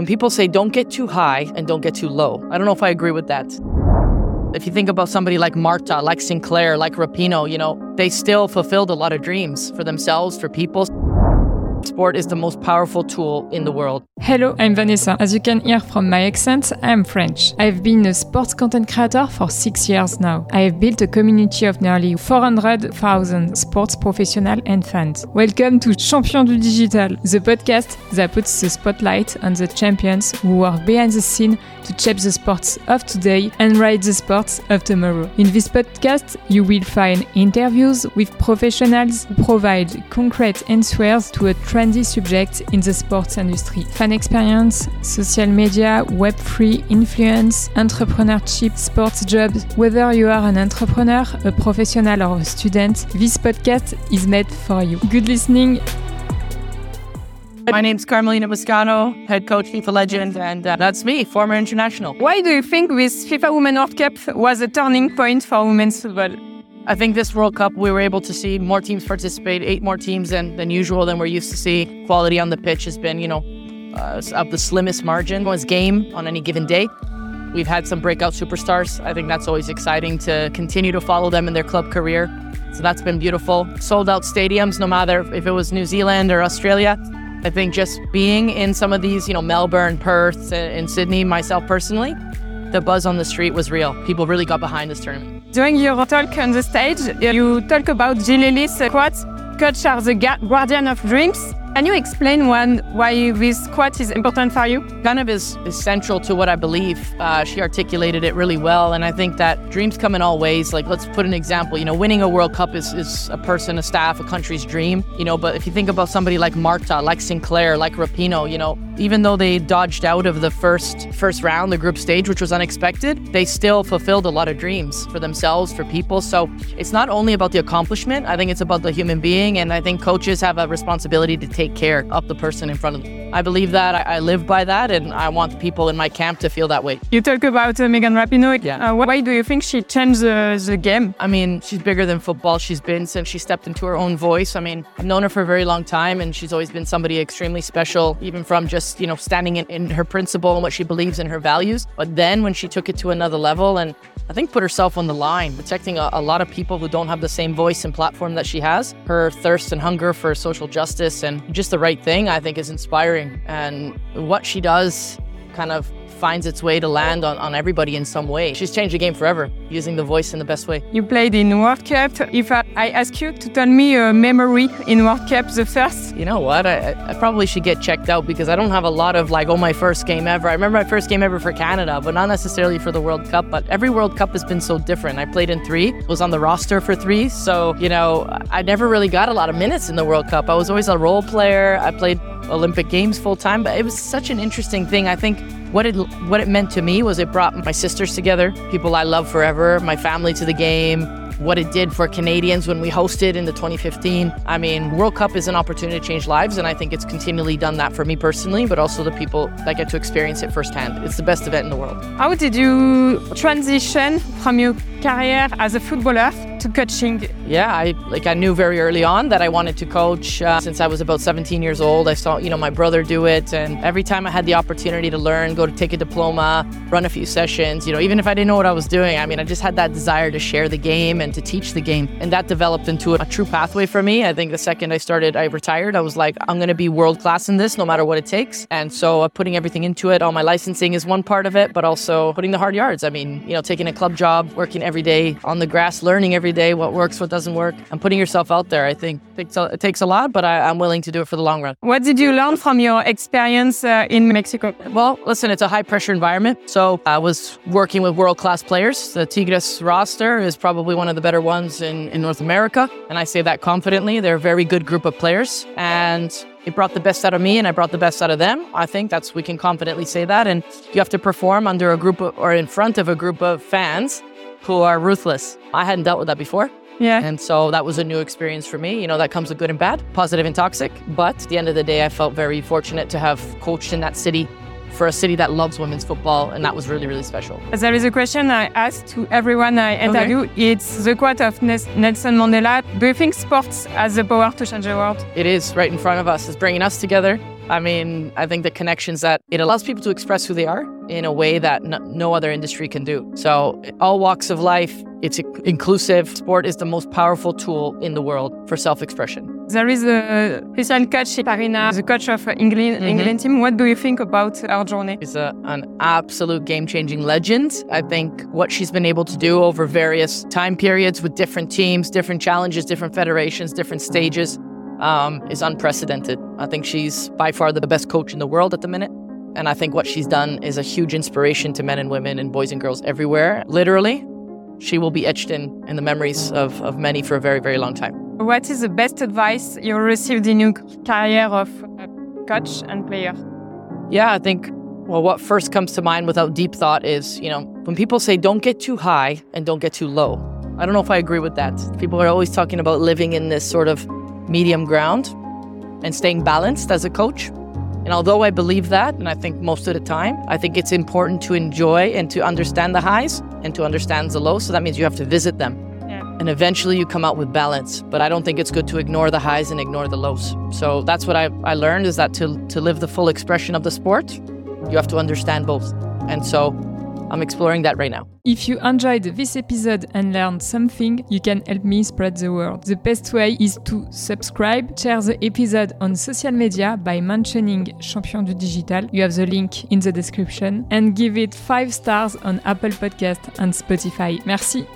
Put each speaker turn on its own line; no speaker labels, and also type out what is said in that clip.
When people say don't get too high and don't get too low, I don't know if I agree with that. If you think about somebody like Marta, like Sinclair, like Rapinoe, you know, they still fulfilled a lot of dreams for themselves, for people. Sport is the most powerful tool in the world.
Hello, I'm Vanessa. As you can hear from my accent, I'm French. I've been a sports content creator for six years now. I have built a community of nearly 400,000 sports professionals and fans. Welcome to Champion du Digital, the podcast that puts the spotlight on the champions who work behind the scene to shape the sports of today and write the sports of tomorrow. In this podcast, you will find interviews with professionals who provide concrete answers to a trendy subjects in the sports industry. Fan experience, social media, Web3 influence, entrepreneurship, sports jobs. Whether you are an entrepreneur, a professional or a student, this podcast is made for you. Good listening.
My name's Carmelina Moscato, head coach FIFA legend, and uh, that's me, former international.
Why do you think this FIFA Women World Cup was a turning point for women's football?
I think this World Cup, we were able to see more teams participate, eight more teams than, than usual than we're used to see. Quality on the pitch has been, you know, uh, of the slimmest margin was game on any given day. We've had some breakout superstars. I think that's always exciting to continue to follow them in their club career. So that's been beautiful. Sold out stadiums, no matter if it was New Zealand or Australia. I think just being in some of these, you know, Melbourne, Perth, and Sydney, myself personally, the buzz on the street was real. People really got behind this tournament.
During your talk on the stage, you talk about Jill Ellis quote, coach are the guardian of dreams. Can you explain one why this quote is important for you?
Kind of is, is central to what I believe. Uh, she articulated it really well, and I think that dreams come in all ways. Like, let's put an example. You know, winning a World Cup is, is a person, a staff, a country's dream. You know, but if you think about somebody like Marta, like Sinclair, like Rapinoe, you know, even though they dodged out of the first first round, the group stage, which was unexpected, they still fulfilled a lot of dreams for themselves, for people. So it's not only about the accomplishment. I think it's about the human being, and I think coaches have a responsibility to take care of the person in front of them. I believe that. I, I live by that, and I want the people in my camp to feel that way.
You talk about uh, Megan Rapinoe.
Yeah.
Uh, why do you think she changed the, the game?
I mean, she's bigger than football. She's been since she stepped into her own voice. I mean, I've known her for a very long time, and she's always been somebody extremely special, even from just, you know, standing in, in her principle and what she believes in her values. But then when she took it to another level and I think put herself on the line, protecting a, a, lot of people who don't have the same voice and platform that she has. Her thirst and hunger for social justice and just the right thing, I think, is inspiring. And what she does kind of finds its way to land on, on everybody in some way. She's changed the game forever, using the voice in the best way.
You played in World Cup. If I, I ask you to tell me a memory in World Cup, the first?
You know what? I, I probably should get checked out because I don't have a lot of like, oh, my first game ever. I remember my first game ever for Canada, but not necessarily for the World Cup. But every World Cup has been so different. I played in three, was on the roster for three. So, you know, I never really got a lot of minutes in the World Cup. I was always a role player. I played Olympic Games full time, but it was such an interesting thing. I think what it what it meant to me was it brought my sisters together, people I love forever, my family to the game. What it did for Canadians when we hosted in the 2015. I mean, World Cup is an opportunity to change lives, and I think it's continually done that for me personally, but also the people that get to experience it firsthand. It's the best event in the world.
How did you transition from your career as a footballer to coaching?
Yeah, I like I knew very early on that I wanted to coach uh, since I was about 17 years old. I saw you know my brother do it, and every time I had the opportunity to learn, go to take a diploma, run a few sessions, you know, even if I didn't know what I was doing, I mean, I just had that desire to share the game and to teach the game, and that developed into a, true pathway for me. I think the second I started, I retired. I was like, I'm going to be world class in this, no matter what it takes, and so uh, putting everything into it. All my licensing is one part of it, but also putting the hard yards. I mean, you know, taking a club job, working every day on the grass, learning every day what works, what doesn't work, and putting yourself out there. I think it takes a, it takes a lot, but I, am willing to do it for the long run.
What did you learn from your experience uh, in Mexico?
Well, listen, it's a high pressure environment. So I was working with world class players. The Tigres roster is probably one of the better ones in, in North America. And I say that confidently. They're a very good group of players. And it brought the best out of me and I brought the best out of them. I think that's we can confidently say that. And you have to perform under a group of, or in front of a group of fans who are ruthless. I hadn't dealt with that before.
Yeah.
And so that was a new experience for me. You know, that comes with good and bad, positive and toxic. But at the end of the day, I felt very fortunate to have coached in that city for a city that loves women's football, and that was really, really special.
There is a question I ask to everyone I interview. Okay. It's the quote of Nelson Mandela. Do you think sports has the power to change the world?
It is right in front of us. It's bringing us together. I mean, I think the connections that it allows people to express who they are in a way that no, no other industry can do. So, all walks of life, it's inclusive. Sport is the most powerful tool in the world for self expression.
There is a special coach, Sarina, the coach of England, mm-hmm. England team. What do you think about her journey?
She's a, an absolute game changing legend. I think what she's been able to do over various time periods with different teams, different challenges, different federations, different stages um, is unprecedented. I think she's by far the best coach in the world at the minute. And I think what she's done is a huge inspiration to men and women and boys and girls everywhere. Literally, she will be etched in in the memories of, of many for a very, very long time.
What is the best advice you received in your career of coach and player?
Yeah, I think, well, what first comes to mind without deep thought is, you know, when people say don't get too high and don't get too low. I don't know if I agree with that. People are always talking about living in this sort of medium ground and staying balanced as a coach. And although I believe that, and I think most of the time, I think it's important to enjoy and to understand the highs and to understand the lows. So that means you have to visit them. Yeah. And eventually you come out with balance. But I don't think it's good to ignore the highs and ignore the lows. So that's what I, I learned is that to, to live the full expression of the sport, you have to understand both. And so I'm exploring that right now.
If you enjoyed this episode and learned something, you can help me spread the word. The best way is to subscribe, share the episode on social media by mentioning Champion du Digital. You have the link in the description and give it 5 stars on Apple Podcast and Spotify. Merci.